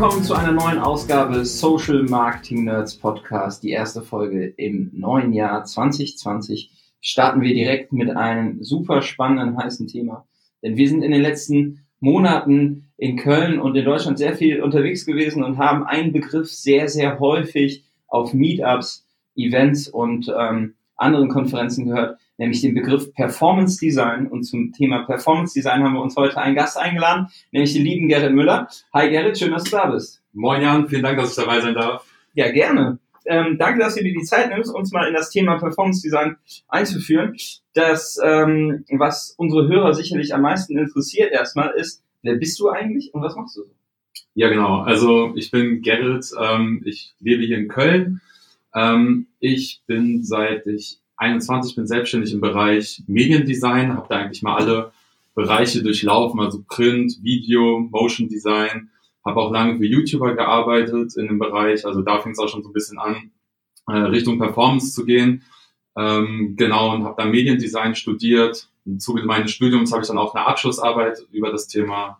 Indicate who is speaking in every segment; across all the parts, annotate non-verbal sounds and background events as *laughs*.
Speaker 1: willkommen zu einer neuen Ausgabe Social Marketing Nerds Podcast. Die erste Folge im neuen Jahr 2020 starten wir direkt mit einem super spannenden, heißen Thema. Denn wir sind in den letzten Monaten in Köln und in Deutschland sehr viel unterwegs gewesen und haben einen Begriff sehr, sehr häufig auf Meetups, Events und ähm, anderen Konferenzen gehört, nämlich den Begriff Performance Design. Und zum Thema Performance Design haben wir uns heute einen Gast eingeladen, nämlich den lieben Gerrit Müller. Hi Gerrit, schön, dass du da bist.
Speaker 2: Moin Jan, vielen Dank, dass ich dabei sein darf.
Speaker 1: Ja, gerne. Ähm, danke, dass du dir die Zeit nimmst, uns mal in das Thema Performance Design einzuführen. Das, ähm, was unsere Hörer sicherlich am meisten interessiert erstmal, ist, wer bist du eigentlich und was machst du so?
Speaker 2: Ja, genau. Also ich bin Gerrit, ähm, ich lebe hier in Köln. Ähm, ich bin seit ich 21 bin selbstständig im Bereich Mediendesign, habe da eigentlich mal alle Bereiche durchlaufen, also Print, Video, Motion Design, habe auch lange für YouTuber gearbeitet in dem Bereich, also da fing es auch schon so ein bisschen an, äh, Richtung Performance zu gehen. Ähm, genau, und habe dann Mediendesign studiert. Im Zuge meines Studiums habe ich dann auch eine Abschlussarbeit über das Thema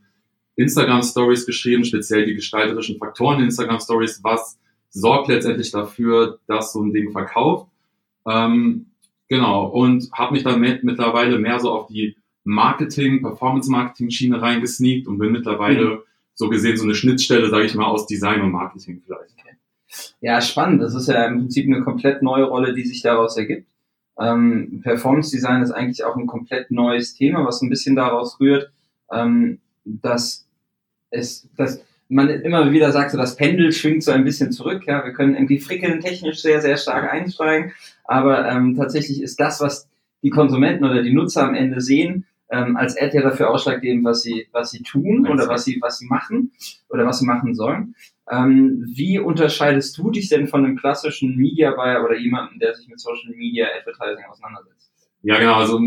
Speaker 2: Instagram Stories geschrieben, speziell die gestalterischen Faktoren in Instagram Stories, was sorgt letztendlich dafür, dass so ein Ding verkauft. Ähm, genau, und habe mich dann mit, mittlerweile mehr so auf die Marketing, Performance-Marketing-Schiene reingesneakt und bin mittlerweile mhm. so gesehen so eine Schnittstelle, sage ich mal, aus Design und Marketing vielleicht.
Speaker 1: Ja, spannend. Das ist ja im Prinzip eine komplett neue Rolle, die sich daraus ergibt. Ähm, Performance Design ist eigentlich auch ein komplett neues Thema, was ein bisschen daraus rührt, ähm, dass es, dass man immer wieder sagt, so das Pendel schwingt so ein bisschen zurück. Ja, wir können irgendwie frickeln technisch sehr, sehr stark einsteigen, aber ähm, tatsächlich ist das, was die Konsumenten oder die Nutzer am Ende sehen, ähm, als Ad ja dafür ausschlaggebend, was sie, was sie tun oder was sie, was sie machen oder was sie machen sollen. Ähm, wie unterscheidest du dich denn von einem klassischen Media Buyer oder jemandem, der sich mit Social Media Advertising auseinandersetzt?
Speaker 2: Ja, genau. Also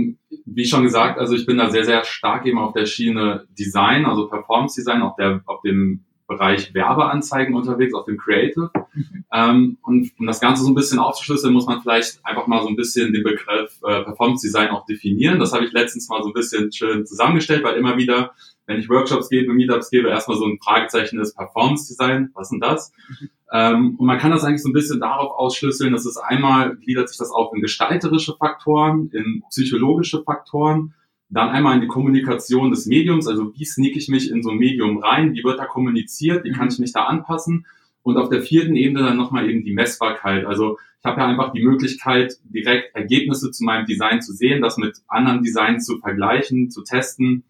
Speaker 2: wie schon gesagt, also ich bin da sehr, sehr stark eben auf der Schiene Design, also Performance Design, auf der, auf dem Bereich Werbeanzeigen unterwegs, auf dem Creative. Mhm. Ähm, und um das Ganze so ein bisschen aufzuschlüsseln, muss man vielleicht einfach mal so ein bisschen den Begriff äh, Performance Design auch definieren. Das habe ich letztens mal so ein bisschen schön zusammengestellt, weil immer wieder, wenn ich Workshops gebe, Meetups gebe, erstmal so ein Fragezeichen ist Performance Design, was denn das? Mhm. Ähm, und man kann das eigentlich so ein bisschen darauf ausschlüsseln, dass es einmal gliedert sich das auf in gestalterische Faktoren, in psychologische Faktoren dann einmal in die Kommunikation des Mediums, also wie sneak ich mich in so ein Medium rein, wie wird da kommuniziert, wie kann ich mich da anpassen. Und auf der vierten Ebene dann nochmal eben die Messbarkeit. Also ich habe ja einfach die Möglichkeit, direkt Ergebnisse zu meinem Design zu sehen, das mit anderen Designs zu vergleichen, zu testen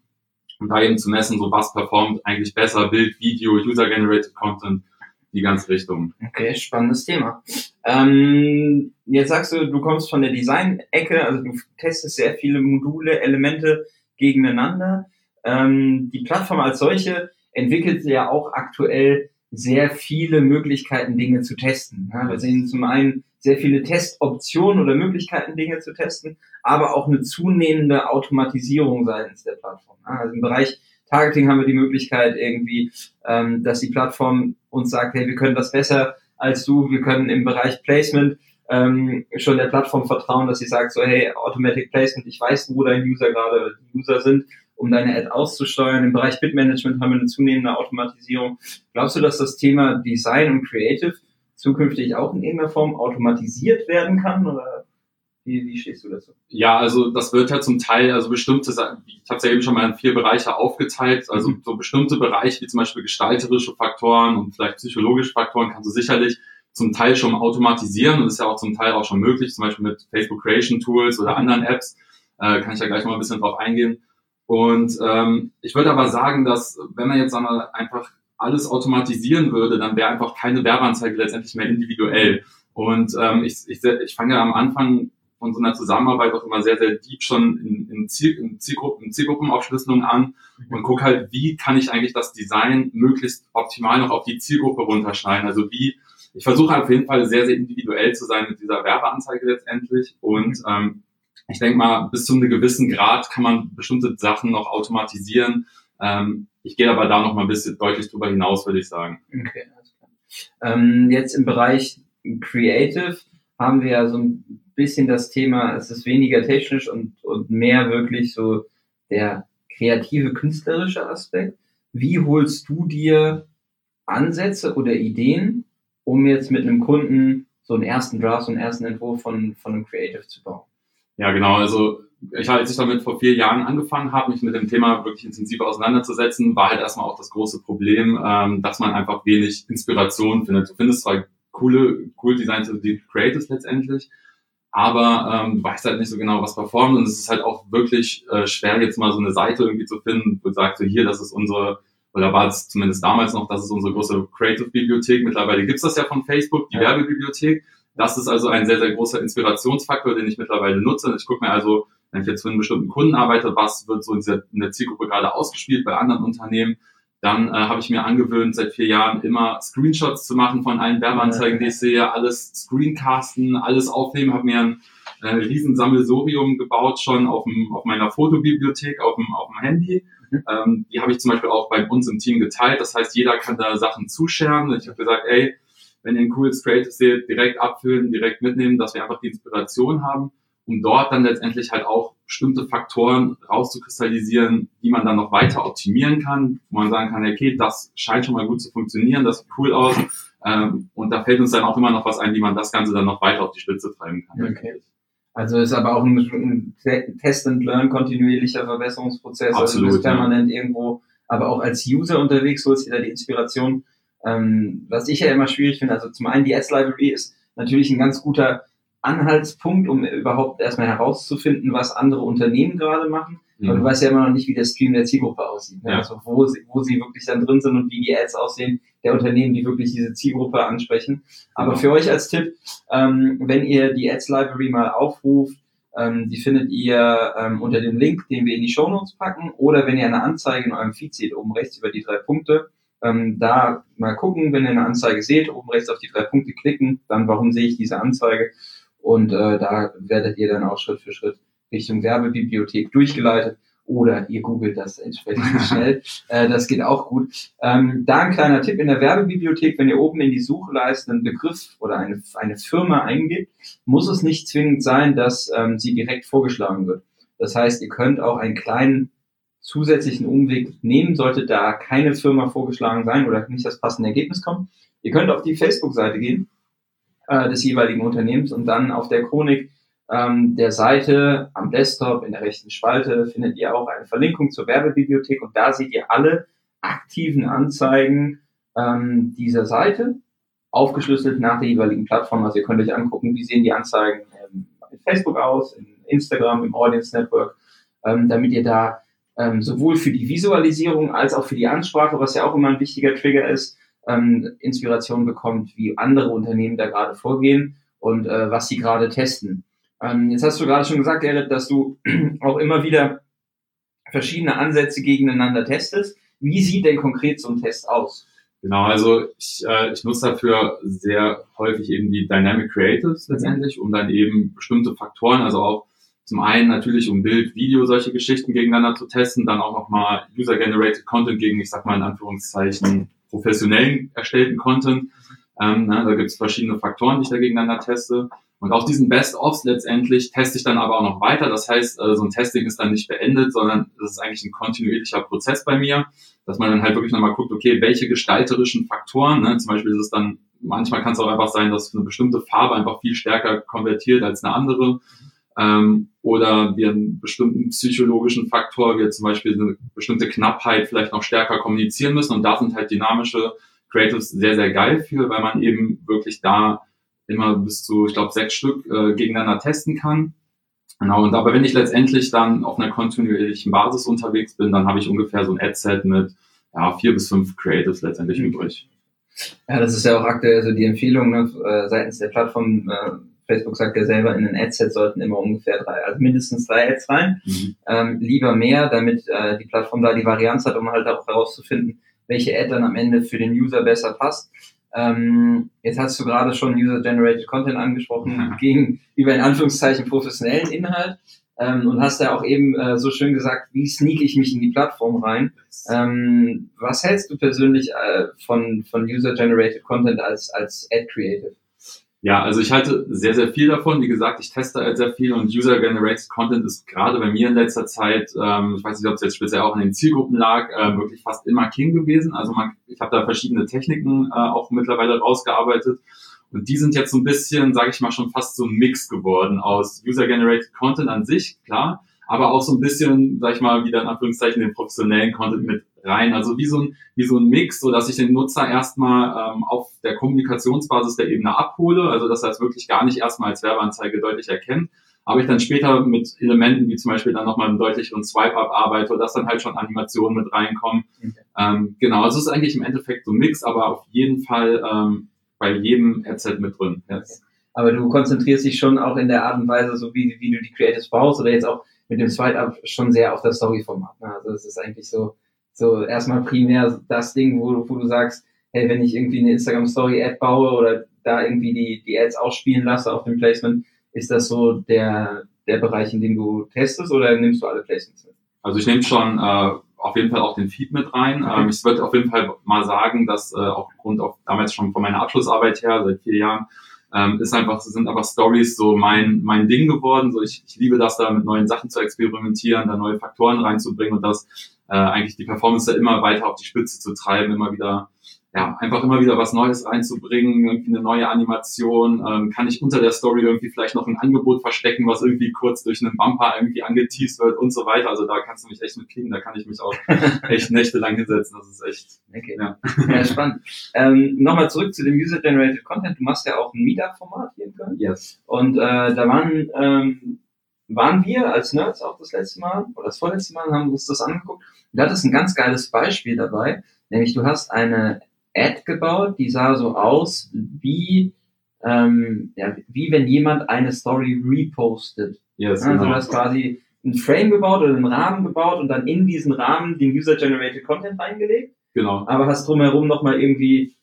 Speaker 2: und da eben zu messen, so was performt eigentlich besser, Bild, Video, User-Generated Content die ganze Richtung.
Speaker 1: Okay, spannendes Thema. Ähm, jetzt sagst du, du kommst von der Design-Ecke, also du testest sehr viele Module, Elemente gegeneinander. Ähm, die Plattform als solche entwickelt ja auch aktuell sehr viele Möglichkeiten, Dinge zu testen. Ja, wir sehen zum einen sehr viele Testoptionen oder Möglichkeiten, Dinge zu testen, aber auch eine zunehmende Automatisierung seitens der Plattform. Ja, also im Bereich Targeting haben wir die Möglichkeit irgendwie, ähm, dass die Plattform uns sagt, hey, wir können das besser als du, wir können im Bereich Placement ähm, schon der Plattform vertrauen, dass sie sagt, so hey, Automatic Placement, ich weiß, wo dein User gerade User sind, um deine Ad auszusteuern. Im Bereich Bitmanagement haben wir eine zunehmende Automatisierung. Glaubst du, dass das Thema Design und Creative zukünftig auch in irgendeiner Form automatisiert werden kann? Oder wie, wie stehst du dazu?
Speaker 2: Ja, also das wird ja zum Teil, also bestimmte, ich habe es ja eben schon mal in vier Bereiche aufgeteilt, also mhm. so bestimmte Bereiche wie zum Beispiel gestalterische Faktoren und vielleicht psychologische Faktoren kannst du sicherlich zum Teil schon automatisieren und ist ja auch zum Teil auch schon möglich, zum Beispiel mit Facebook Creation Tools oder anderen Apps, äh, kann ich ja gleich mal ein bisschen drauf eingehen. Und ähm, ich würde aber sagen, dass wenn man jetzt sagen wir, einfach alles automatisieren würde, dann wäre einfach keine Werbeanzeige letztendlich mehr individuell. Und ähm, ich, ich, ich fange ja am Anfang von so einer Zusammenarbeit auch immer sehr, sehr deep schon in, in, Ziel, in, Zielgruppen, in Zielgruppenaufschlüsselung an und gucke halt, wie kann ich eigentlich das Design möglichst optimal noch auf die Zielgruppe runterschneiden. Also wie, ich versuche auf jeden Fall sehr, sehr individuell zu sein mit dieser Werbeanzeige letztendlich und ähm, ich denke mal, bis zu einem gewissen Grad kann man bestimmte Sachen noch automatisieren. Ähm, ich gehe aber da noch mal ein bisschen deutlich drüber hinaus, würde ich sagen.
Speaker 1: Okay. Ähm, jetzt im Bereich Creative haben wir ja so ein bisschen das Thema, es ist weniger technisch und, und mehr wirklich so der kreative, künstlerische Aspekt. Wie holst du dir Ansätze oder Ideen, um jetzt mit einem Kunden so einen ersten Draft, so einen ersten Entwurf von, von einem Creative zu bauen?
Speaker 2: Ja, genau. Also ich, als ich damit vor vier Jahren angefangen habe, mich mit dem Thema wirklich intensiv auseinanderzusetzen, war halt erstmal auch das große Problem, ähm, dass man einfach wenig Inspiration findet. Du findest zwar coole, cool Designs, also Creatives letztendlich, aber ähm, weißt halt nicht so genau, was performt und es ist halt auch wirklich äh, schwer, jetzt mal so eine Seite irgendwie zu finden, wo du sagst, so hier, das ist unsere, oder war es zumindest damals noch, das ist unsere große Creative-Bibliothek. Mittlerweile gibt's das ja von Facebook, die ja. Werbebibliothek. Das ist also ein sehr, sehr großer Inspirationsfaktor, den ich mittlerweile nutze. Ich gucke mir also, wenn ich jetzt für einen bestimmten Kunden arbeite, was wird so in, dieser, in der Zielgruppe gerade ausgespielt bei anderen Unternehmen, dann äh, habe ich mir angewöhnt, seit vier Jahren immer Screenshots zu machen von allen Werbeanzeigen, die ich sehe, alles Screencasten, alles aufnehmen, habe mir ein äh, riesen Sammelsorium gebaut, schon auf, dem, auf meiner Fotobibliothek, auf dem, auf dem Handy. Mhm. Ähm, die habe ich zum Beispiel auch bei uns im Team geteilt. Das heißt, jeder kann da Sachen zuscheren. Ich habe gesagt, ey, wenn ihr ein cooles Creative seht, direkt abfüllen, direkt mitnehmen, dass wir einfach die Inspiration haben, um dort dann letztendlich halt auch bestimmte Faktoren rauszukristallisieren, die man dann noch weiter optimieren kann, wo man sagen kann, okay, das scheint schon mal gut zu funktionieren, das sieht cool aus. Ähm, und da fällt uns dann auch immer noch was ein, wie man das Ganze dann noch weiter auf die Spitze treiben kann.
Speaker 1: Okay. Also ist aber auch ein, ein Test and Learn kontinuierlicher Verbesserungsprozess.
Speaker 2: Absolut,
Speaker 1: also du bist permanent ja. irgendwo, aber auch als User unterwegs, holst dir da die Inspiration ähm, was ich ja immer schwierig finde, also zum einen die Ads Library ist natürlich ein ganz guter Anhaltspunkt, um überhaupt erstmal herauszufinden, was andere Unternehmen gerade machen. Mhm. Aber du weißt ja immer noch nicht, wie der Stream der Zielgruppe aussieht. Ne? Ja. Also wo sie, wo sie wirklich dann drin sind und wie die Ads aussehen der Unternehmen, die wirklich diese Zielgruppe ansprechen. Aber genau. für euch als Tipp, ähm, wenn ihr die Ads Library mal aufruft, ähm, die findet ihr ähm, unter dem Link, den wir in die Show Notes packen, oder wenn ihr eine Anzeige in eurem Feed seht, oben rechts über die drei Punkte, ähm, da mal gucken, wenn ihr eine Anzeige seht, oben rechts auf die drei Punkte klicken, dann warum sehe ich diese Anzeige und äh, da werdet ihr dann auch Schritt für Schritt Richtung Werbebibliothek durchgeleitet oder ihr googelt das entsprechend *laughs* schnell. Äh, das geht auch gut. Ähm, da ein kleiner Tipp in der Werbebibliothek, wenn ihr oben in die Suchleiste einen Begriff oder eine, eine Firma eingibt, muss es nicht zwingend sein, dass ähm, sie direkt vorgeschlagen wird. Das heißt, ihr könnt auch einen kleinen zusätzlichen Umweg nehmen, sollte da keine Firma vorgeschlagen sein oder nicht das passende Ergebnis kommen. Ihr könnt auf die Facebook-Seite gehen äh, des jeweiligen Unternehmens und dann auf der Chronik ähm, der Seite am Desktop in der rechten Spalte findet ihr auch eine Verlinkung zur Werbebibliothek und da seht ihr alle aktiven Anzeigen ähm, dieser Seite aufgeschlüsselt nach der jeweiligen Plattform. Also ihr könnt euch angucken, wie sehen die Anzeigen ähm, in Facebook aus, in Instagram, im Audience Network, ähm, damit ihr da ähm, sowohl für die Visualisierung als auch für die Ansprache, was ja auch immer ein wichtiger Trigger ist, ähm, Inspiration bekommt, wie andere Unternehmen da gerade vorgehen und äh, was sie gerade testen. Ähm, jetzt hast du gerade schon gesagt, Gerrit, dass du *clears throat* auch immer wieder verschiedene Ansätze gegeneinander testest. Wie sieht denn konkret so ein Test aus?
Speaker 2: Genau, also ich, äh, ich nutze dafür sehr häufig eben die Dynamic Creatives letztendlich, um dann eben bestimmte Faktoren, also auch zum einen natürlich, um Bild, Video, solche Geschichten gegeneinander zu testen, dann auch nochmal User-Generated Content gegen, ich sag mal in Anführungszeichen, professionellen erstellten Content. Ähm, ne, da gibt es verschiedene Faktoren, die ich da gegeneinander teste. Und auch diesen Best-ofs letztendlich teste ich dann aber auch noch weiter. Das heißt, äh, so ein Testing ist dann nicht beendet, sondern das ist eigentlich ein kontinuierlicher Prozess bei mir, dass man dann halt wirklich nochmal guckt, okay, welche gestalterischen Faktoren, ne, zum Beispiel ist es dann, manchmal kann es auch einfach sein, dass eine bestimmte Farbe einfach viel stärker konvertiert als eine andere ähm, oder wir einen bestimmten psychologischen Faktor, wir zum Beispiel eine bestimmte Knappheit vielleicht noch stärker kommunizieren müssen. Und da sind halt dynamische Creatives sehr, sehr geil für, weil man eben wirklich da immer bis zu, ich glaube, sechs Stück äh, gegeneinander testen kann. Genau, und aber wenn ich letztendlich dann auf einer kontinuierlichen Basis unterwegs bin, dann habe ich ungefähr so ein Ad-Set mit ja, vier bis fünf Creatives letztendlich mhm. übrig.
Speaker 1: Ja, das ist ja auch aktuell so die Empfehlung ne, äh, seitens der Plattform, äh, Facebook sagt ja selber, in ein Adset sollten immer ungefähr drei, also mindestens drei Ads rein. Mhm. Ähm, lieber mehr, damit äh, die Plattform da die Varianz hat, um halt auch herauszufinden, welche Ad dann am Ende für den User besser passt. Ähm, jetzt hast du gerade schon User-Generated Content angesprochen, mhm. gegenüber in Anführungszeichen professionellen Inhalt. Ähm, und hast ja auch eben äh, so schön gesagt, wie sneak ich mich in die Plattform rein. Ähm, was hältst du persönlich äh, von, von User-Generated Content als, als Ad-Creative?
Speaker 2: Ja, also ich halte sehr, sehr viel davon. Wie gesagt, ich teste halt sehr viel und User-Generated Content ist gerade bei mir in letzter Zeit, ähm, ich weiß nicht, ob es jetzt speziell auch in den Zielgruppen lag, äh, wirklich fast immer King gewesen. Also man, ich habe da verschiedene Techniken äh, auch mittlerweile rausgearbeitet. Und die sind jetzt so ein bisschen, sage ich mal, schon fast so ein Mix geworden aus User-Generated Content an sich, klar, aber auch so ein bisschen, sag ich mal, wieder in Anführungszeichen den professionellen Content mit rein. Also wie so ein, wie so ein Mix, so dass ich den Nutzer erstmal ähm, auf der Kommunikationsbasis der Ebene abhole, also dass er es wirklich gar nicht erstmal als Werbeanzeige deutlich erkennt, aber ich dann später mit Elementen wie zum Beispiel dann nochmal einen deutlicheren Swipe-Up arbeite, dass dann halt schon Animationen mit reinkommen. Okay. Ähm, genau, also es ist eigentlich im Endeffekt so ein Mix, aber auf jeden Fall ähm, bei jedem Adset mit drin.
Speaker 1: Yes. Aber du konzentrierst dich schon auch in der Art und Weise, so wie, wie du die Creatives baust oder jetzt auch mit dem Swipe-Up schon sehr auf das Story-Format. Ne? Also es ist eigentlich so, so erstmal primär das Ding, wo, wo du sagst, hey, wenn ich irgendwie eine Instagram-Story-Ad baue oder da irgendwie die, die Ads ausspielen lasse auf dem Placement, ist das so der, der Bereich, in dem du testest oder nimmst du alle Placements mit?
Speaker 2: Also ich nehme schon äh, auf jeden Fall auch den Feed mit rein. Okay. Ähm, ich würde auf jeden Fall mal sagen, dass äh, aufgrund auch damals schon von meiner Abschlussarbeit her, seit vier Jahren, ähm, ist einfach, sind einfach Stories so mein, mein Ding geworden. So ich, ich liebe das da mit neuen Sachen zu experimentieren, da neue Faktoren reinzubringen und das äh, eigentlich die Performance da immer weiter auf die Spitze zu treiben, immer wieder ja, einfach immer wieder was Neues reinzubringen, irgendwie eine neue Animation, ähm, kann ich unter der Story irgendwie vielleicht noch ein Angebot verstecken, was irgendwie kurz durch einen Bumper irgendwie angeteased wird und so weiter. Also da kannst du mich echt mit kriegen, da kann ich mich auch *laughs* echt nächtelang hinsetzen. Das ist echt.
Speaker 1: Okay. Ja, ja spannend. Ähm, Nochmal zurück zu dem User-Generated Content. Du machst ja auch ein Meetup-Format hier in Köln.
Speaker 2: Yes.
Speaker 1: Und äh, da waren ähm, waren wir als Nerds auch das letzte Mal oder das vorletzte Mal haben uns das angeguckt. Und da hattest ein ganz geiles Beispiel dabei, nämlich du hast eine Ad gebaut, die sah so aus wie, ähm, ja, wie wenn jemand eine Story repostet.
Speaker 2: Yes,
Speaker 1: also genau. du hast quasi ein Frame gebaut oder einen Rahmen gebaut und dann in diesen Rahmen den User-Generated Content reingelegt.
Speaker 2: Genau.
Speaker 1: Aber hast drumherum nochmal irgendwie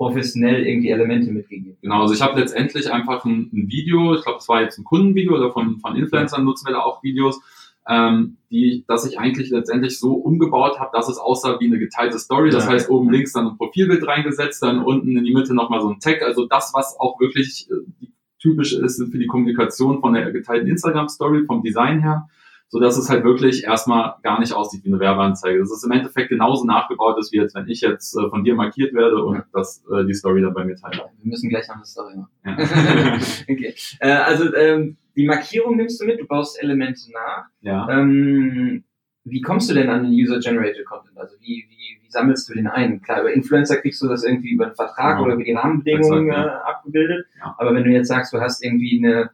Speaker 1: professionell irgendwie Elemente mitgegeben.
Speaker 2: Genau, also ich habe letztendlich einfach ein, ein Video, ich glaube, es war jetzt ein Kundenvideo oder von, von Influencern nutzen wir da auch Videos, ähm, die, dass ich eigentlich letztendlich so umgebaut habe, dass es aussah wie eine geteilte Story. Das ja. heißt, oben links dann ein Profilbild reingesetzt, dann unten in die Mitte nochmal so ein Tag. Also das, was auch wirklich äh, typisch ist für die Kommunikation von der geteilten Instagram-Story, vom Design her so dass es halt wirklich erstmal gar nicht aussieht wie eine Werbeanzeige. Das ist im Endeffekt genauso nachgebaut ist, wie jetzt, wenn ich jetzt äh, von dir markiert werde und das, äh, die Story dann bei mir teile.
Speaker 1: Wir müssen gleich noch eine Story machen. Ja. *laughs* okay. Äh, also ähm, die Markierung nimmst du mit, du baust Elemente nach.
Speaker 2: Ja.
Speaker 1: Ähm, wie kommst du denn an den User-Generated Content? Also wie, wie, wie sammelst du den ein? Klar, über Influencer kriegst du das irgendwie über einen Vertrag genau. oder über die Rahmenbedingungen Exakt, ja. äh, abgebildet. Ja. Aber wenn du jetzt sagst, du hast irgendwie eine,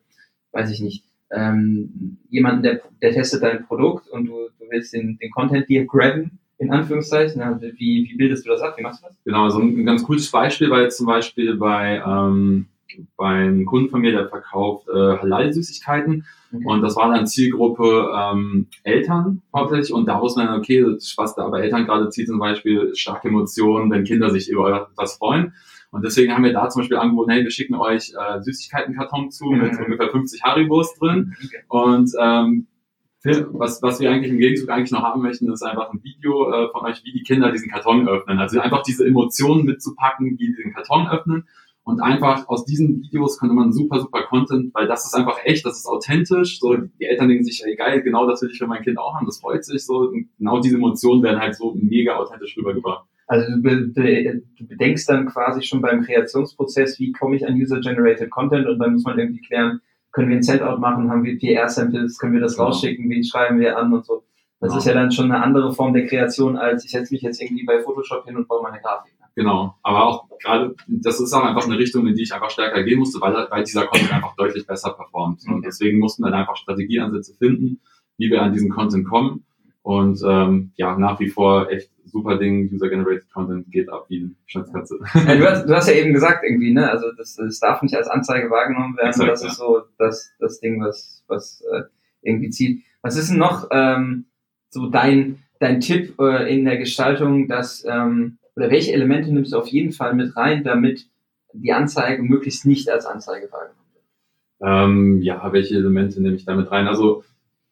Speaker 1: weiß ich nicht, ähm, jemanden, der, der testet dein Produkt und du, du willst den, den Content dir grabben, in Anführungszeichen. Wie, wie bildest du das ab? Wie machst du das?
Speaker 2: Genau, so ein, ein ganz cooles Beispiel war jetzt zum Beispiel bei, ähm, bei einem Kunden von mir, der verkauft äh, Halal-Süßigkeiten. Okay. Und das war dann Zielgruppe ähm, Eltern hauptsächlich. Und da muss man, okay, was da bei Eltern gerade zieht, zum Beispiel starke Emotionen, wenn Kinder sich über etwas freuen. Und deswegen haben wir da zum Beispiel angeboten, hey, wir schicken euch äh, Süßigkeitenkarton zu mit mhm. ungefähr 50 Haribos drin. Okay. Und ähm, was, was wir eigentlich im Gegenzug eigentlich noch haben möchten, ist einfach ein Video äh, von euch, wie die Kinder diesen Karton öffnen. Also einfach diese Emotionen mitzupacken, wie die den Karton öffnen. Und einfach aus diesen Videos könnte man super, super Content, weil das ist einfach echt, das ist authentisch. So, die Eltern denken sich, ey geil, genau das will ich für mein Kind auch haben, das freut sich so. Und genau diese Emotionen werden halt so mega authentisch rübergebracht.
Speaker 1: Also du, be du bedenkst dann quasi schon beim Kreationsprozess, wie komme ich an User-Generated Content und dann muss man irgendwie klären, können wir ein Sendout machen, haben wir PR-Samples, können wir das genau. rausschicken, wen schreiben wir an und so. Das genau. ist ja dann schon eine andere Form der Kreation, als ich setze mich jetzt irgendwie bei Photoshop hin und baue meine Grafik.
Speaker 2: Genau, aber auch gerade, das ist auch einfach eine Richtung, in die ich einfach stärker gehen musste, weil, weil dieser Content einfach deutlich besser performt. Und deswegen mussten wir dann einfach Strategieansätze finden, wie wir an diesen Content kommen. Und ähm, ja, nach wie vor echt super Ding, User-Generated Content geht ab wie ein Schnitzkatze.
Speaker 1: Ja, du, hast, du hast ja eben gesagt irgendwie, ne, also das, das darf nicht als Anzeige wahrgenommen werden, Exakt, das ja. ist so das, das Ding, was, was äh, irgendwie zieht. Was ist denn noch ähm, so dein, dein Tipp äh, in der Gestaltung, dass, ähm, oder welche Elemente nimmst du auf jeden Fall mit rein, damit die Anzeige möglichst nicht als Anzeige wahrgenommen wird?
Speaker 2: Ähm, ja, welche Elemente nehme ich damit rein? Also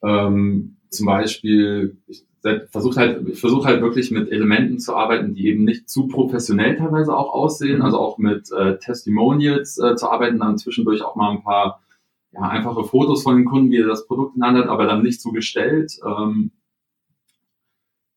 Speaker 2: ähm, zum Beispiel, ich versuche halt, ich versuche halt wirklich mit Elementen zu arbeiten, die eben nicht zu professionell teilweise auch aussehen, also auch mit äh, Testimonials äh, zu arbeiten, dann zwischendurch auch mal ein paar ja, einfache Fotos von den Kunden, wie er das Produkt in Hand hat, aber dann nicht so gestellt. Ähm,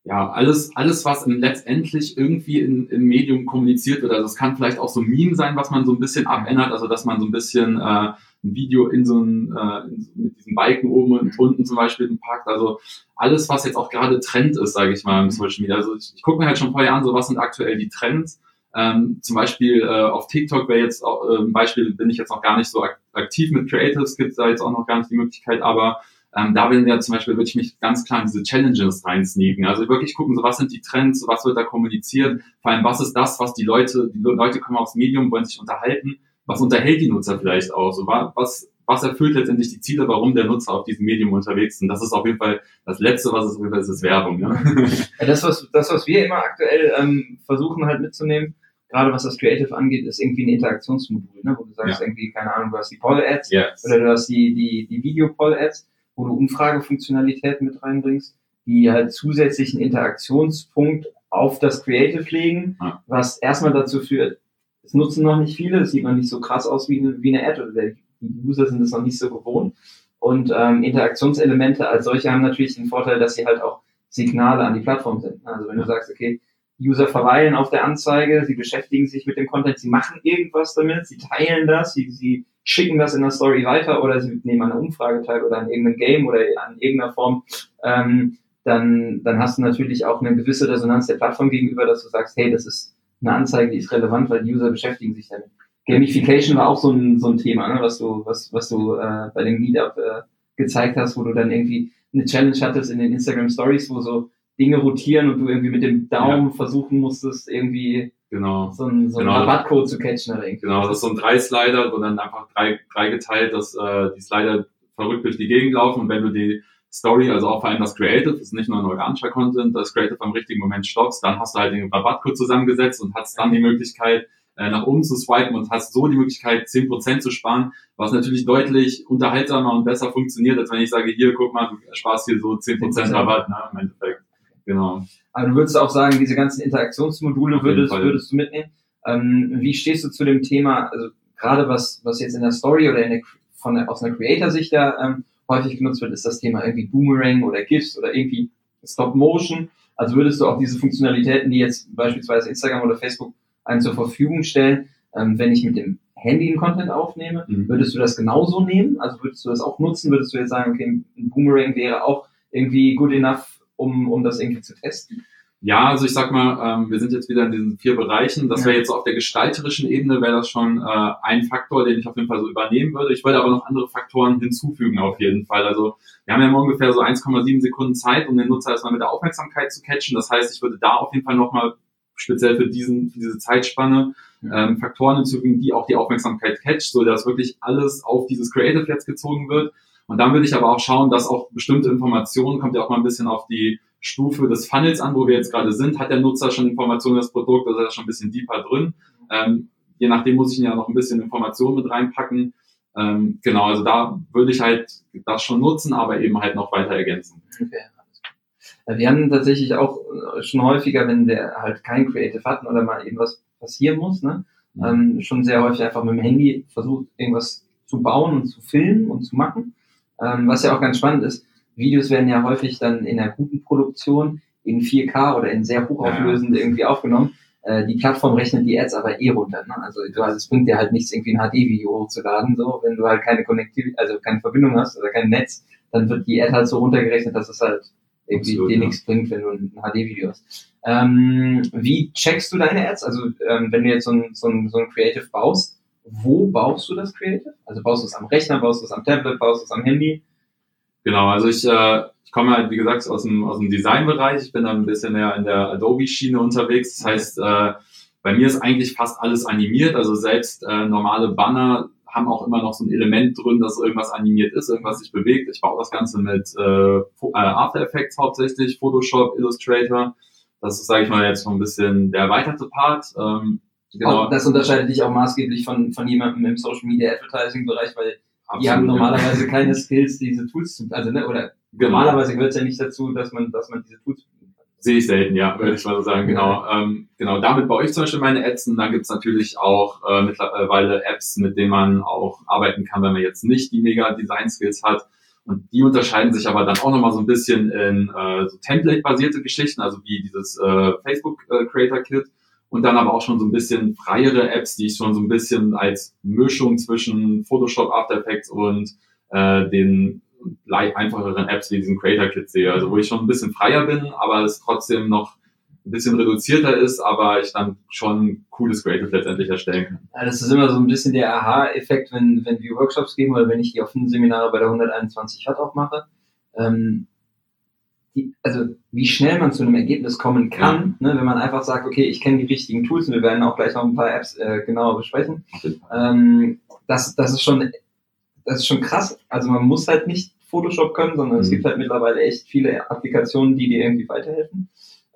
Speaker 2: ja, alles, alles, was letztendlich irgendwie in, im Medium kommuniziert wird. Also es kann vielleicht auch so ein Meme sein, was man so ein bisschen abändert, also dass man so ein bisschen äh, ein Video in so ein, äh, in, mit diesen Balken oben und unten zum Beispiel packt. Also alles, was jetzt auch gerade Trend ist, sage ich mal, im Social Media. Also ich, ich gucke mir halt schon vorher an, so was sind aktuell die Trends. Ähm, zum Beispiel äh, auf TikTok wäre jetzt auch, äh, ein Beispiel, bin ich jetzt noch gar nicht so aktiv mit Creatives, gibt da jetzt auch noch gar nicht die Möglichkeit, aber ähm, da will ja zum Beispiel würde ich mich ganz klar in diese Challenges reinsneaken. Also wirklich gucken, so was sind die Trends, was wird da kommuniziert, vor allem was ist das, was die Leute, die Leute kommen aufs Medium, wollen sich unterhalten was unterhält die Nutzer vielleicht auch? So, was, was erfüllt letztendlich die Ziele, warum der Nutzer auf diesem Medium unterwegs ist? Und das ist auf jeden Fall das Letzte, was es auf jeden Fall ist, ist Werbung. Ja?
Speaker 1: ja das, was, das, was wir immer aktuell ähm, versuchen halt mitzunehmen, gerade was das Creative angeht, ist irgendwie ein Interaktionsmodul, ne? wo du sagst, ja. irgendwie, keine Ahnung, du hast die Poll-Ads yes. oder du hast die, die, die Video-Poll-Ads, wo du Umfragefunktionalitäten mit reinbringst, die halt zusätzlichen Interaktionspunkt auf das Creative legen, ja. was erstmal dazu führt, es nutzen noch nicht viele, es sieht noch nicht so krass aus wie eine, wie eine Ad oder die User sind es noch nicht so gewohnt. Und ähm, Interaktionselemente als solche haben natürlich den Vorteil, dass sie halt auch Signale an die Plattform sind. Also wenn du sagst, okay, User verweilen auf der Anzeige, sie beschäftigen sich mit dem Content, sie machen irgendwas damit, sie teilen das, sie, sie schicken das in der Story weiter oder sie nehmen an einer Umfrage teil oder an irgendeinem Game oder an irgendeiner Form, ähm, dann, dann hast du natürlich auch eine gewisse Resonanz der Plattform gegenüber, dass du sagst, hey, das ist eine Anzeige, die ist relevant, weil die User beschäftigen sich damit. Gamification war auch so ein, so ein Thema, ne, was du, was, was du äh, bei dem Meetup äh, gezeigt hast, wo du dann irgendwie eine Challenge hattest in den Instagram Stories, wo so Dinge rotieren und du irgendwie mit dem Daumen ja. versuchen musstest, irgendwie genau. so einen, so einen genau. Rabattcode zu catchen oder irgendwie.
Speaker 2: Genau, das ist so ein Drei-Slider, wo dann einfach drei, drei geteilt, dass äh, die Slider verrückt durch die Gegend laufen und wenn du die Story, also auch vor allem das Creative, das ist nicht nur ein organischer Content, das Creative am richtigen Moment stoppst, dann hast du halt den Rabattcode zusammengesetzt und hast dann die Möglichkeit, äh, nach oben zu swipen und hast so die Möglichkeit, 10% zu sparen, was natürlich deutlich unterhaltsamer und besser funktioniert, als wenn ich sage, hier, guck mal, du sparst hier so 10% Rabatt, ne, im Endeffekt. Genau.
Speaker 1: Aber du würdest auch sagen, diese ganzen Interaktionsmodule würdest, würdest du mitnehmen. Ähm, wie stehst du zu dem Thema, also gerade was, was jetzt in der Story oder in der, von der, aus einer Creator-Sicht da ähm, häufig genutzt wird, ist das Thema irgendwie Boomerang oder GIFs oder irgendwie Stop Motion. Also würdest du auch diese Funktionalitäten, die jetzt beispielsweise Instagram oder Facebook einen zur Verfügung stellen, ähm, wenn ich mit dem Handy einen Content aufnehme, mhm. würdest du das genauso nehmen? Also würdest du das auch nutzen? Würdest du jetzt sagen, okay, ein Boomerang wäre auch irgendwie good enough, um, um das irgendwie zu testen?
Speaker 2: Ja, also ich sag mal, ähm, wir sind jetzt wieder in diesen vier Bereichen. Das wäre jetzt auf der gestalterischen Ebene, wäre das schon äh, ein Faktor, den ich auf jeden Fall so übernehmen würde. Ich würde aber noch andere Faktoren hinzufügen auf jeden Fall. Also wir haben ja immer ungefähr so 1,7 Sekunden Zeit, um den Nutzer erstmal mit der Aufmerksamkeit zu catchen. Das heißt, ich würde da auf jeden Fall nochmal speziell für diesen, für diese Zeitspanne ähm, Faktoren hinzufügen, die auch die Aufmerksamkeit catcht, so dass wirklich alles auf dieses Creative jetzt gezogen wird. Und dann würde ich aber auch schauen, dass auch bestimmte Informationen, kommt ja auch mal ein bisschen auf die Stufe des Funnels an, wo wir jetzt gerade sind. Hat der Nutzer schon Informationen über das Produkt, oder ist er schon ein bisschen deeper drin? Ähm, je nachdem muss ich ihn ja noch ein bisschen Informationen mit reinpacken. Ähm, genau, also da würde ich halt das schon nutzen, aber eben halt noch weiter ergänzen.
Speaker 1: Okay. Wir haben tatsächlich auch schon häufiger, wenn wir halt kein Creative hatten oder mal irgendwas passieren muss, ne, mhm. ähm, schon sehr häufig einfach mit dem Handy versucht, irgendwas zu bauen und zu filmen und zu machen. Ähm, was ja auch ganz spannend ist, Videos werden ja häufig dann in einer guten Produktion in 4K oder in sehr hochauflösend ja. irgendwie aufgenommen. Äh, die Plattform rechnet die Ads aber eh runter. Ne? Also, du, also es bringt dir halt nichts, irgendwie ein HD-Video hochzuladen. So, wenn du halt keine Connectivity, also keine Verbindung hast oder kein Netz, dann wird die Ad halt so runtergerechnet, dass es halt irgendwie Absolut, dir ja. nichts bringt, wenn du ein HD-Video hast. Ähm, wie checkst du deine Ads? Also ähm, wenn du jetzt so ein, so, ein, so ein Creative baust, wo baust du das Creative? Also baust du es am Rechner, baust du es am Tablet, baust du es am Handy?
Speaker 2: Genau, also ich, äh, ich komme halt, wie gesagt, aus dem, aus dem Designbereich. Ich bin dann ein bisschen mehr in der Adobe-Schiene unterwegs. Das heißt, äh, bei mir ist eigentlich fast alles animiert. Also selbst äh, normale Banner haben auch immer noch so ein Element drin, dass irgendwas animiert ist, irgendwas sich bewegt. Ich baue das Ganze mit äh, äh After Effects hauptsächlich, Photoshop, Illustrator. Das ist, sage ich mal, jetzt so ein bisschen der erweiterte Part. Ähm,
Speaker 1: genau. das unterscheidet dich auch maßgeblich von, von jemandem im Social Media Advertising Bereich, weil Absolut, die haben normalerweise ja. keine Skills, diese Tools zu, also ne, oder genau. normalerweise gehört es ja nicht dazu, dass man, dass man diese Tools
Speaker 2: Sehe ich selten, ja, würde ich mal so sagen. Genau, ähm, genau. Damit baue ich zum Beispiel meine Ads und dann gibt's natürlich auch äh, mittlerweile Apps, mit denen man auch arbeiten kann, wenn man jetzt nicht die mega Design Skills hat. Und die unterscheiden sich aber dann auch nochmal so ein bisschen in äh, so Template-basierte Geschichten, also wie dieses äh, Facebook äh, Creator Kit und dann aber auch schon so ein bisschen freiere Apps, die ich schon so ein bisschen als Mischung zwischen Photoshop, After Effects und äh, den einfacheren Apps wie diesen Creator Kit sehe. Also wo ich schon ein bisschen freier bin, aber es trotzdem noch ein bisschen reduzierter ist, aber ich dann schon cooles Creative letztendlich erstellen kann.
Speaker 1: Ja, das ist immer so ein bisschen der Aha-Effekt, wenn, wenn wir Workshops geben oder wenn ich die offenen Seminare bei der 121 Watt auch mache. Ähm, die, also wie schnell man zu einem Ergebnis kommen kann, ja. ne, wenn man einfach sagt, okay, ich kenne die richtigen Tools und wir werden auch gleich noch ein paar Apps äh, genauer besprechen. Ähm, das, das ist schon das ist schon krass. Also man muss halt nicht Photoshop können, sondern mhm. es gibt halt mittlerweile echt viele Applikationen, die dir irgendwie weiterhelfen.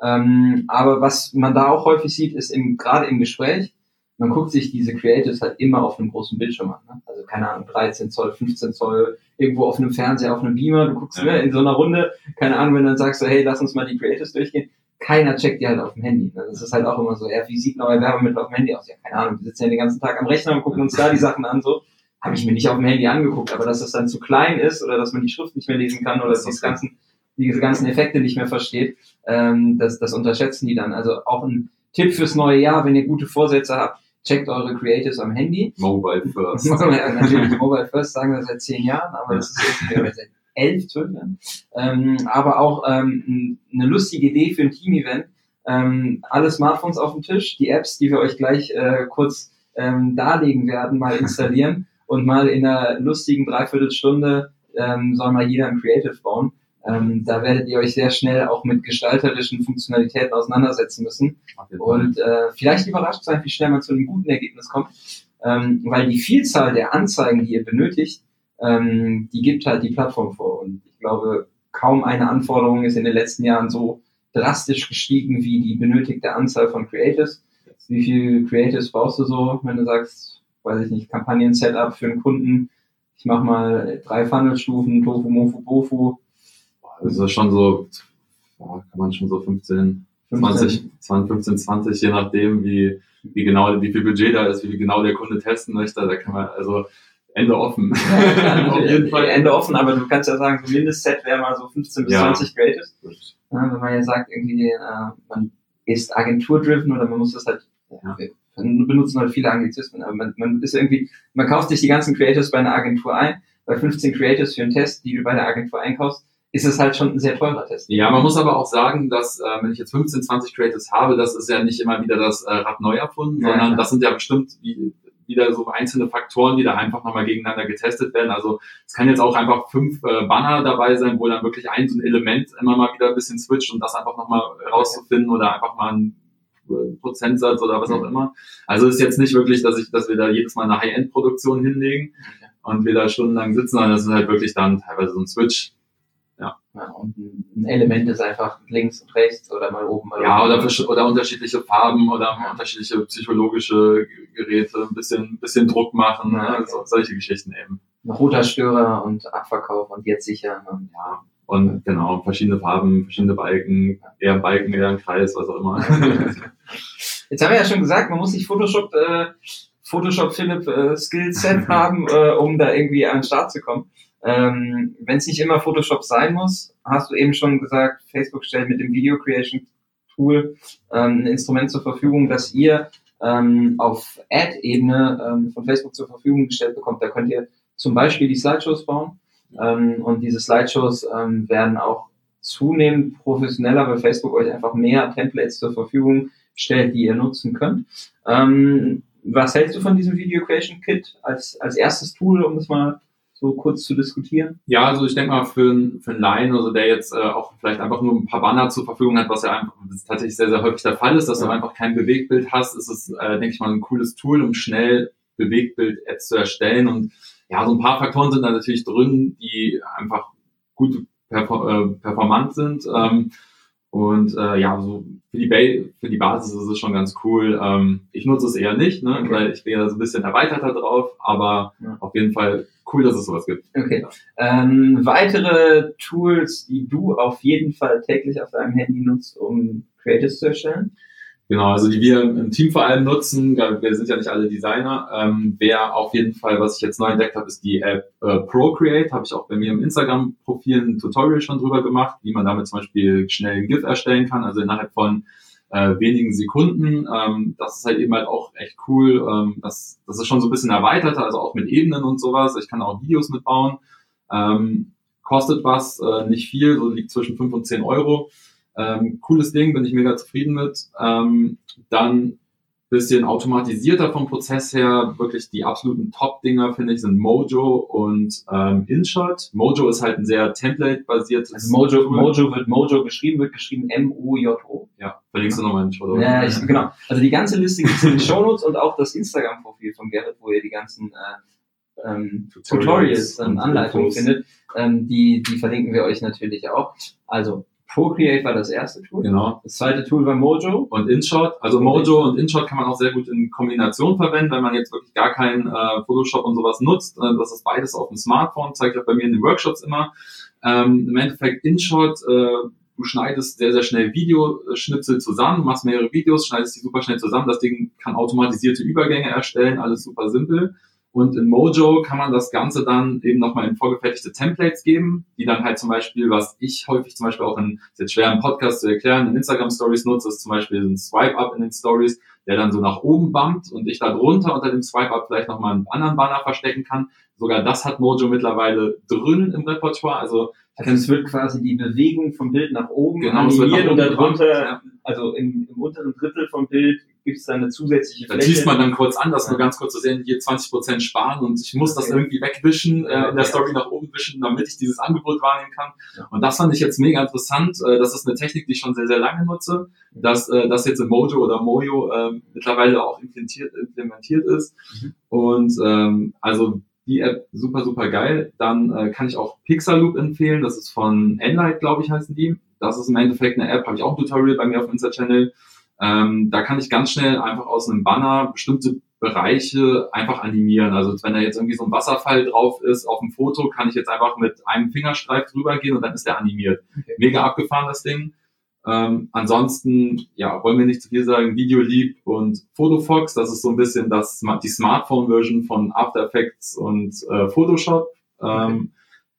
Speaker 1: Ähm, aber was man da auch häufig sieht, ist im, gerade im Gespräch, man guckt sich diese Creatives halt immer auf einem großen Bildschirm an. Ne? Also keine Ahnung, 13 Zoll, 15 Zoll, irgendwo auf einem Fernseher, auf einem Beamer, du guckst ne, in so einer Runde, keine Ahnung, wenn du dann sagst so, hey, lass uns mal die Creatives durchgehen, keiner checkt die halt auf dem Handy. Ne? Das ist halt auch immer so, ja, wie sieht neue Werbemittel auf dem Handy aus? Ja, keine Ahnung, wir sitzen ja den ganzen Tag am Rechner und gucken uns da die Sachen an, so habe ich mir nicht auf dem Handy angeguckt, aber dass das dann zu klein ist oder dass man die Schrift nicht mehr lesen kann oder dass diese ganzen, diese ganzen Effekte nicht mehr versteht, ähm, das, das unterschätzen die dann. Also auch ein Tipp fürs neue Jahr, wenn ihr gute Vorsätze habt, checkt eure Creatives am Handy.
Speaker 2: Mobile *laughs* first.
Speaker 1: Natürlich Mobile first sagen wir seit zehn Jahren, aber das ist jetzt seit elf, zwölf Jahren. Ähm, aber auch ähm, eine lustige Idee für ein Team-Event. Ähm, alle Smartphones auf dem Tisch, die Apps, die wir euch gleich äh, kurz ähm, darlegen werden, mal installieren und mal in einer lustigen Dreiviertelstunde ähm, soll mal jeder ein Creative bauen. Ähm, da werdet ihr euch sehr schnell auch mit gestalterischen Funktionalitäten auseinandersetzen müssen und äh, vielleicht überrascht sein, wie schnell man zu einem guten Ergebnis kommt, ähm, weil die Vielzahl der Anzeigen, die ihr benötigt, ähm, die gibt halt die Plattform vor und ich glaube, kaum eine Anforderung ist in den letzten Jahren so drastisch gestiegen wie die benötigte Anzahl von Creatives. Wie viele Creatives brauchst du so, wenn du sagst, weiß ich nicht, Kampagnen-Setup für einen Kunden. Ich mache mal drei Funnelstufen, Tofu, Mofu, Bofu.
Speaker 2: Das ist schon so, kann man schon so 15, 20, 20, 15, 20, je nachdem, wie, wie genau, wie viel Budget da ist, wie genau der Kunde testen möchte. Da kann man, also, Ende offen.
Speaker 1: Ja, *laughs* Auf jeden Fall. Ende offen, aber du kannst ja sagen, so Mindestset wäre mal so 15 bis ja. 20 Creatives. Ja, wenn man ja sagt, irgendwie, äh, man ist Agentur-driven oder man muss das halt ja dann benutzen halt viele Anglizismen, aber man, man ist irgendwie, man kauft sich die ganzen Creatives bei einer Agentur ein, bei 15 Creatives für einen Test, die du bei der Agentur einkaufst, ist es halt schon ein sehr teurer Test.
Speaker 2: Ja, man muss aber auch sagen, dass äh, wenn ich jetzt 15, 20 Creatives habe, das ist ja nicht immer wieder das äh, Rad neu erfunden, ja, sondern klar. das sind ja bestimmt wie, wieder so einzelne Faktoren, die da einfach nochmal gegeneinander getestet werden. Also es kann jetzt auch einfach fünf äh, Banner dabei sein, wo dann wirklich ein so ein Element immer mal wieder ein bisschen switcht und das einfach nochmal rauszufinden oder einfach mal ein Prozentsatz oder was auch mhm. immer. Also ist jetzt nicht wirklich, dass ich, dass wir da jedes Mal eine High-End-Produktion hinlegen und wir da stundenlang sitzen, sondern das ist halt wirklich dann teilweise so ein Switch.
Speaker 1: Ja. ja und ein Element ist einfach links und rechts oder mal oben, mal
Speaker 2: Ja, oder, oder unterschiedliche Farben oder unterschiedliche psychologische Geräte, ein bisschen, bisschen Druck machen, ja, okay. ne? solche Geschichten eben.
Speaker 1: Roter Störer und Abverkauf und jetzt sicher.
Speaker 2: Ne? Ja. Und genau, verschiedene Farben, verschiedene Balken, eher ein Balken, eher ein Kreis, was auch immer. *laughs*
Speaker 1: Jetzt haben wir ja schon gesagt, man muss nicht Photoshop, äh, Photoshop Philipp äh, Skillset *laughs* haben, äh, um da irgendwie an den Start zu kommen. Ähm, Wenn es nicht immer Photoshop sein muss, hast du eben schon gesagt, Facebook stellt mit dem Video Creation Tool ähm, ein Instrument zur Verfügung, das ihr ähm, auf Ad-Ebene ähm, von Facebook zur Verfügung gestellt bekommt. Da könnt ihr zum Beispiel die Slideshows bauen. Ähm, und diese Slideshows ähm, werden auch zunehmend professioneller, weil Facebook euch einfach mehr Templates zur Verfügung stellt, die ihr nutzen könnt. Was hältst du von diesem Video Creation Kit als, als erstes Tool, um das mal so kurz zu diskutieren?
Speaker 2: Ja, also ich denke mal für, für einen Laien, also der jetzt äh, auch vielleicht einfach nur ein paar Banner zur Verfügung hat, was ja einfach tatsächlich sehr, sehr häufig der Fall ist, dass ja. du einfach kein Bewegtbild hast, ist es, äh, denke ich mal, ein cooles Tool, um schnell Bewegtbild-Ads zu erstellen und ja, so ein paar Faktoren sind da natürlich drin, die einfach gut äh, performant sind. Ähm, Und äh, ja, so für die, ba für die Basis ist es schon ganz cool. Ähm, ich nutze es eher nicht, ne, okay. weil ich bin ja so ein bisschen erweiterter drauf, aber ja. auf jeden Fall cool, dass es sowas gibt.
Speaker 1: Okay. Ähm, weitere Tools, die du auf jeden Fall täglich auf deinem Handy nutzt, um Creatives zu erstellen?
Speaker 2: Genau, also die wir im Team vor allem nutzen, wir sind ja nicht alle Designer, ähm, wer auf jeden Fall, was ich jetzt neu entdeckt habe, ist die App äh, Procreate, habe ich auch bei mir im Instagram-Profil ein Tutorial schon drüber gemacht, wie man damit zum Beispiel schnell ein GIF erstellen kann, also innerhalb von äh, wenigen Sekunden. Ähm, das ist halt eben halt auch echt cool. Ähm, das, das ist schon so ein bisschen erweiterter, also auch mit Ebenen und sowas. Ich kann auch Videos mitbauen. Ähm, kostet was, äh, nicht viel, so liegt zwischen 5 und 10 Euro. Ähm, cooles Ding, bin ich mega zufrieden mit. Ähm, dann bisschen automatisierter vom Prozess her, wirklich die absoluten Top-Dinger, finde ich, sind Mojo und ähm, InShot. Mojo ist halt ein sehr Template-basiertes.
Speaker 1: Also Mojo, Mojo wird Mojo geschrieben, wird geschrieben M-O-J-O.
Speaker 2: Ja, verlinkst du nochmal in den
Speaker 1: Show Notes. Ja, ich, genau. Also die ganze Liste gibt es in den Show Notes und auch das Instagram-Profil von Gerrit, wo ihr die ganzen äh, ähm, Tutorials, und Anleitungen findet. Ähm, die, die verlinken wir euch natürlich auch. Also Procreate war das erste Tool.
Speaker 2: Genau.
Speaker 1: Das zweite Tool war Mojo.
Speaker 2: Und InShot. Also Mojo und InShot kann man auch sehr gut in Kombination verwenden, wenn man jetzt wirklich gar kein äh, Photoshop und sowas nutzt. Äh, das ist beides auf dem Smartphone, zeige ich auch bei mir in den Workshops immer. Ähm, Im Endeffekt InShot, äh, du schneidest sehr, sehr schnell Videoschnipsel zusammen, machst mehrere Videos, schneidest die super schnell zusammen. Das Ding kann automatisierte Übergänge erstellen, alles super simpel. Und in Mojo kann man das Ganze dann eben nochmal in vorgefertigte Templates geben, die dann halt zum Beispiel, was ich häufig zum Beispiel auch in, ist jetzt schwer im Podcast zu erklären, in Instagram Stories nutze, ist zum Beispiel ein Swipe-Up in den Stories, der dann so nach oben bumpt und ich da drunter unter dem Swipe-Up vielleicht nochmal einen anderen Banner verstecken kann. Sogar das hat Mojo mittlerweile drin im Repertoire. Also,
Speaker 1: also es wird quasi die Bewegung vom Bild nach oben
Speaker 2: genau, animiert
Speaker 1: und darunter, ja. also im, im unteren Drittel vom Bild gibt es dann eine zusätzliche
Speaker 2: Fläche. Da schießt man dann kurz an, das ja. nur ganz kurz zu sehen, hier 20 Prozent sparen und ich muss okay. das irgendwie wegwischen, äh, in der Story nach oben wischen, damit ich dieses Angebot wahrnehmen kann. Und das fand ich jetzt mega interessant. Äh, das ist eine Technik, die ich schon sehr, sehr lange nutze, dass äh, das jetzt in Mojo oder Mojo äh, mittlerweile auch implementiert, implementiert ist. Mhm. Und ähm, also die App super, super geil. Dann äh, kann ich auch Pixaloop empfehlen. Das ist von Enlight, glaube ich, heißen die. Das ist im Endeffekt eine App, habe ich auch ein Tutorial bei mir auf Insta-Channel ähm, da kann ich ganz schnell einfach aus einem Banner bestimmte Bereiche einfach animieren. Also wenn da jetzt irgendwie so ein Wasserfall drauf ist auf dem Foto, kann ich jetzt einfach mit einem Fingerstreif drüber gehen und dann ist der animiert. Okay. Mega abgefahren das Ding. Ähm, ansonsten, ja, wollen wir nicht zu viel sagen, Videoleap und Photofox, das ist so ein bisschen das, die Smartphone-Version von After Effects und äh, Photoshop. Ähm, okay.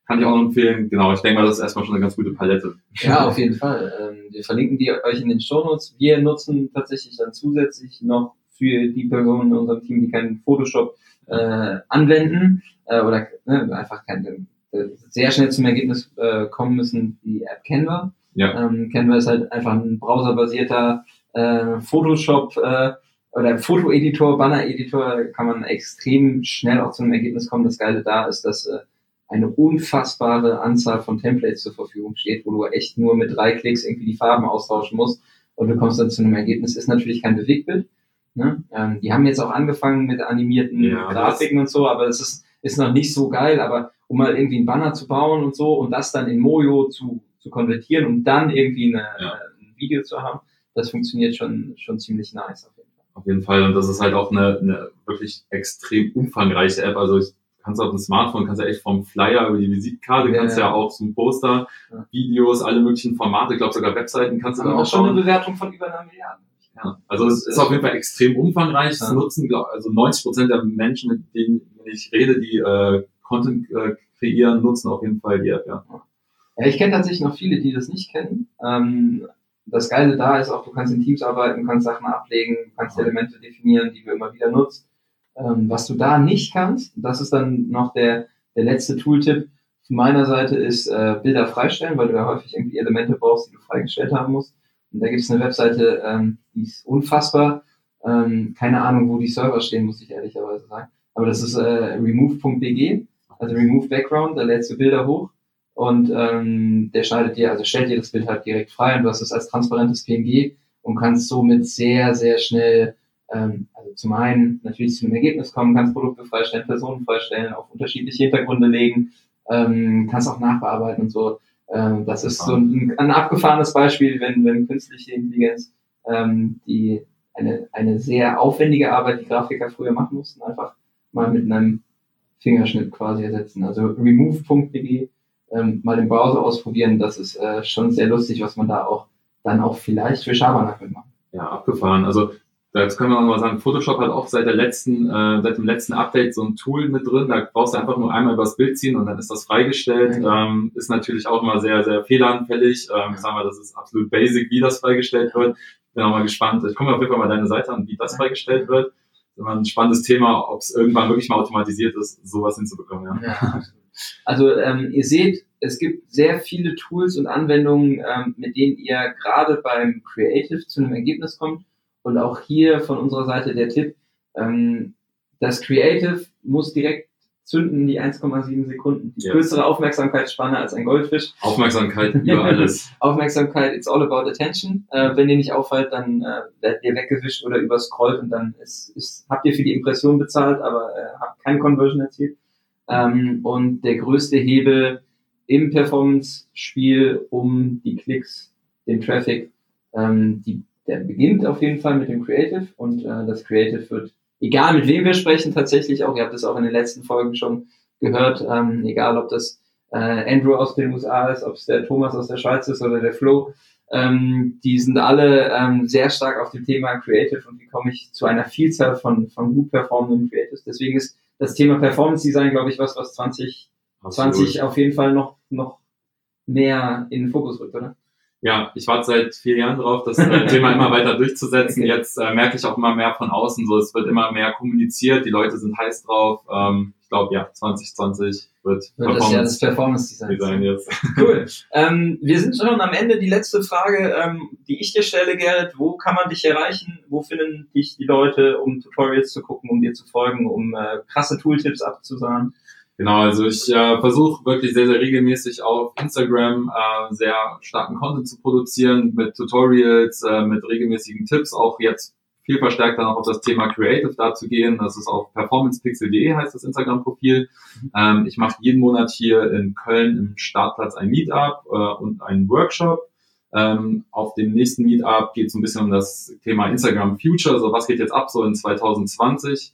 Speaker 2: Kann ich auch empfehlen. Genau, ich denke mal, das ist erstmal schon eine ganz gute Palette.
Speaker 1: Ja, auf jeden Fall. Ähm, wir verlinken die euch in den Shownotes. Wir nutzen tatsächlich dann zusätzlich noch für die Personen in unserem Team, die keinen Photoshop äh, anwenden äh, oder ne, einfach kein, sehr schnell zum Ergebnis äh, kommen müssen, die App Canva. Ja. Ähm, Canva ist halt einfach ein browserbasierter äh, Photoshop äh, oder Fotoeditor, Banner-Editor, kann man extrem schnell auch zu einem Ergebnis kommen. Das Geile da ist, dass äh, eine unfassbare Anzahl von Templates zur Verfügung steht, wo du echt nur mit drei Klicks irgendwie die Farben austauschen musst und du kommst dann zu einem Ergebnis. Ist natürlich kein Bewegtbild. Ne? Ähm, die haben jetzt auch angefangen mit animierten ja, Grafiken und so, aber es ist, ist noch nicht so geil. Aber um mal irgendwie einen Banner zu bauen und so und das dann in Mojo zu, zu konvertieren und dann irgendwie eine, ja. ein Video zu haben, das funktioniert schon, schon ziemlich nice
Speaker 2: auf jeden Fall. Auf jeden Fall. Und das ist halt auch eine, eine wirklich extrem umfangreiche App. Also ich kannst auf dem Smartphone, kannst ja echt vom Flyer über die Visitkarte, ja, kannst ja, ja auch zum Poster, ja. Videos, alle möglichen Formate, ich glaube sogar Webseiten kannst du da auch
Speaker 1: schon eine Bewertung von über einer Milliarde.
Speaker 2: Ja, also es ist auf jeden Fall extrem umfangreich. Es nutzen, glaub, also 90 Prozent der Menschen, mit denen ich rede, die äh, Content äh, kreieren, nutzen auf jeden Fall die App, ja.
Speaker 1: Ja, ich kenne tatsächlich noch viele, die das nicht kennen. Ähm, das Geile da ist auch, du kannst in Teams arbeiten, kannst Sachen ablegen, kannst Elemente definieren, die du immer wieder nutzt. Ähm, was du da nicht kannst, das ist dann noch der, der letzte Tooltip von meiner Seite, ist äh, Bilder freistellen, weil du ja häufig irgendwie Elemente brauchst, die du freigestellt haben musst. Und da gibt es eine Webseite, ähm, die ist unfassbar. Ähm, keine Ahnung, wo die Server stehen, muss ich ehrlicherweise sagen. Aber das ist äh, remove.bg, also remove background, da lädst du Bilder hoch und ähm, der schneidet dir, also stellt dir das Bild halt direkt frei und du hast es als transparentes PNG und kannst somit sehr, sehr schnell ähm, also zum einen natürlich zu einem Ergebnis kommen, kannst Produkte freistellen, Personen freistellen, auf unterschiedliche Hintergründe legen, ähm, kannst auch nachbearbeiten und so. Ähm, das ist so ein, ein abgefahrenes Beispiel, wenn, wenn künstliche Intelligenz ähm, die eine, eine sehr aufwendige Arbeit, die Grafiker früher machen mussten, einfach mal mit einem Fingerschnitt quasi ersetzen. Also remove.de ähm, mal im Browser ausprobieren, das ist äh, schon sehr lustig, was man da auch dann auch vielleicht für Schabernack mitmachen.
Speaker 2: Ja, abgefahren. Also Jetzt können wir mal sagen, Photoshop hat auch seit der letzten, äh, seit dem letzten Update so ein Tool mit drin. Da brauchst du einfach nur einmal übers Bild ziehen und dann ist das freigestellt. Mhm. Ähm, ist natürlich auch immer sehr, sehr fehleranfällig. Ähm, sagen wir, das ist absolut basic, wie das freigestellt wird. Bin auch mal gespannt. Ich komme auf jeden Fall mal deine Seite an, wie das freigestellt wird. Das ist immer ein spannendes Thema, ob es irgendwann wirklich mal automatisiert ist, sowas hinzubekommen. Ja. ja.
Speaker 1: Also ähm, ihr seht, es gibt sehr viele Tools und Anwendungen, ähm, mit denen ihr gerade beim Creative zu einem Ergebnis kommt und auch hier von unserer Seite der Tipp, ähm, das Creative muss direkt zünden, die 1,7 Sekunden. Die yes. größere Aufmerksamkeitsspanne als ein Goldfisch.
Speaker 2: Aufmerksamkeit *laughs* über alles.
Speaker 1: Aufmerksamkeit, it's all about attention. Äh, wenn ihr nicht auffällt, dann äh, werdet ihr weggewischt oder überscrollt und dann ist, ist, habt ihr für die Impression bezahlt, aber äh, habt keine Conversion erzielt. Ähm, und der größte Hebel im Performance-Spiel, um die Klicks, den Traffic, ähm, die der beginnt auf jeden Fall mit dem Creative und äh, das Creative wird, egal mit wem wir sprechen, tatsächlich auch, ihr habt es auch in den letzten Folgen schon gehört, ähm, egal ob das äh, Andrew aus den USA ist, ob es der Thomas aus der Schweiz ist oder der Flo, ähm, die sind alle ähm, sehr stark auf dem Thema Creative und wie komme ich zu einer Vielzahl von, von gut performenden Creatives. Deswegen ist das Thema Performance Design, glaube ich, was, was 2020 auf jeden Fall noch, noch mehr in den Fokus rückt, oder?
Speaker 2: Ja, ich warte seit vier Jahren drauf, das äh, *laughs* Thema immer weiter durchzusetzen. Jetzt äh, merke ich auch immer mehr von außen, so es wird immer mehr kommuniziert, die Leute sind heiß drauf. Ähm, ich glaube, ja, 2020 wird,
Speaker 1: wird Performance, das ja das Performance Design, Design jetzt. *laughs* Cool. ähm, wir sind schon am Ende. Die letzte Frage, ähm, die ich dir stelle, Gerrit, wo kann man dich erreichen? Wo finden dich die Leute, um Tutorials zu gucken, um dir zu folgen, um äh, krasse Tooltips abzusagen?
Speaker 2: Genau, also ich äh, versuche wirklich sehr, sehr regelmäßig auf Instagram äh, sehr starken Content zu produzieren mit Tutorials, äh, mit regelmäßigen Tipps, auch jetzt viel verstärkt dann auch auf das Thema Creative da zu gehen. Das ist auf performancepixel.de heißt das Instagram-Profil. Ähm, ich mache jeden Monat hier in Köln im Startplatz ein Meetup äh, und einen Workshop. Ähm, auf dem nächsten Meetup geht es ein bisschen um das Thema Instagram Future, so was geht jetzt ab so in 2020.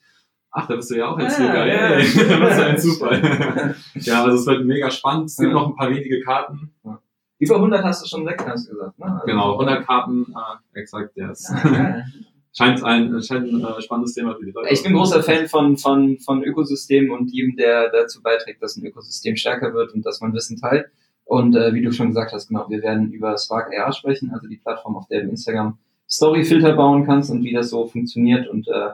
Speaker 2: Ach, da bist du ja auch *laughs* ein Zucker. Ja, ja. Was für ein Zufall. ja, also es wird mega spannend. Es gibt noch ein paar wenige Karten.
Speaker 1: Über 100 hast du schon weg, hast du gesagt, ne? Also
Speaker 2: genau, 100 Karten, äh, exakt, yes. Ja, *laughs* scheint ein, scheint ein äh, spannendes Thema für die Leute.
Speaker 1: Ich bin großer Fan von, von, von Ökosystemen und jedem, der dazu beiträgt, dass ein Ökosystem stärker wird und dass man Wissen teilt. Und äh, wie du schon gesagt hast, genau, wir werden über Spark AR sprechen, also die Plattform, auf der du Instagram Storyfilter bauen kannst und wie das so funktioniert und äh,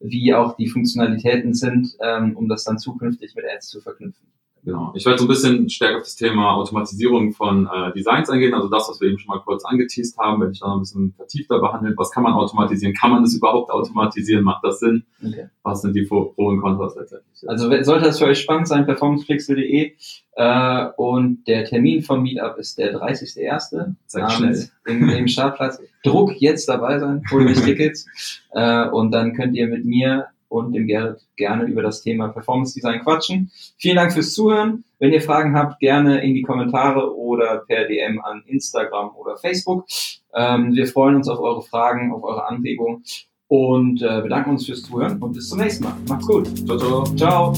Speaker 1: wie auch die Funktionalitäten sind, ähm, um das dann zukünftig mit Ads zu verknüpfen.
Speaker 2: Genau. Ich werde so ein bisschen stärker auf das Thema Automatisierung von äh, Designs eingehen, also das, was wir eben schon mal kurz angeteased haben, werde ich dann noch ein bisschen vertiefter behandeln. Was kann man automatisieren? Kann man das überhaupt automatisieren? Macht das Sinn? Okay. Was sind die Pro und Kontras letztendlich?
Speaker 1: Also sollte das für euch spannend sein, performancepixel.de äh, und der Termin vom Meetup ist der 30.01.
Speaker 2: Seid schnell.
Speaker 1: Im, Im Startplatz. Druck jetzt dabei sein, hol euch *laughs* Tickets äh, und dann könnt ihr mit mir und dem Gerrit gerne über das Thema Performance Design quatschen. Vielen Dank fürs Zuhören. Wenn ihr Fragen habt, gerne in die Kommentare oder per DM an Instagram oder Facebook. Ähm, wir freuen uns auf eure Fragen, auf eure Anregungen und äh, bedanken uns fürs Zuhören und bis zum nächsten Mal. Macht's gut.
Speaker 2: Ciao, ciao.
Speaker 1: Ciao.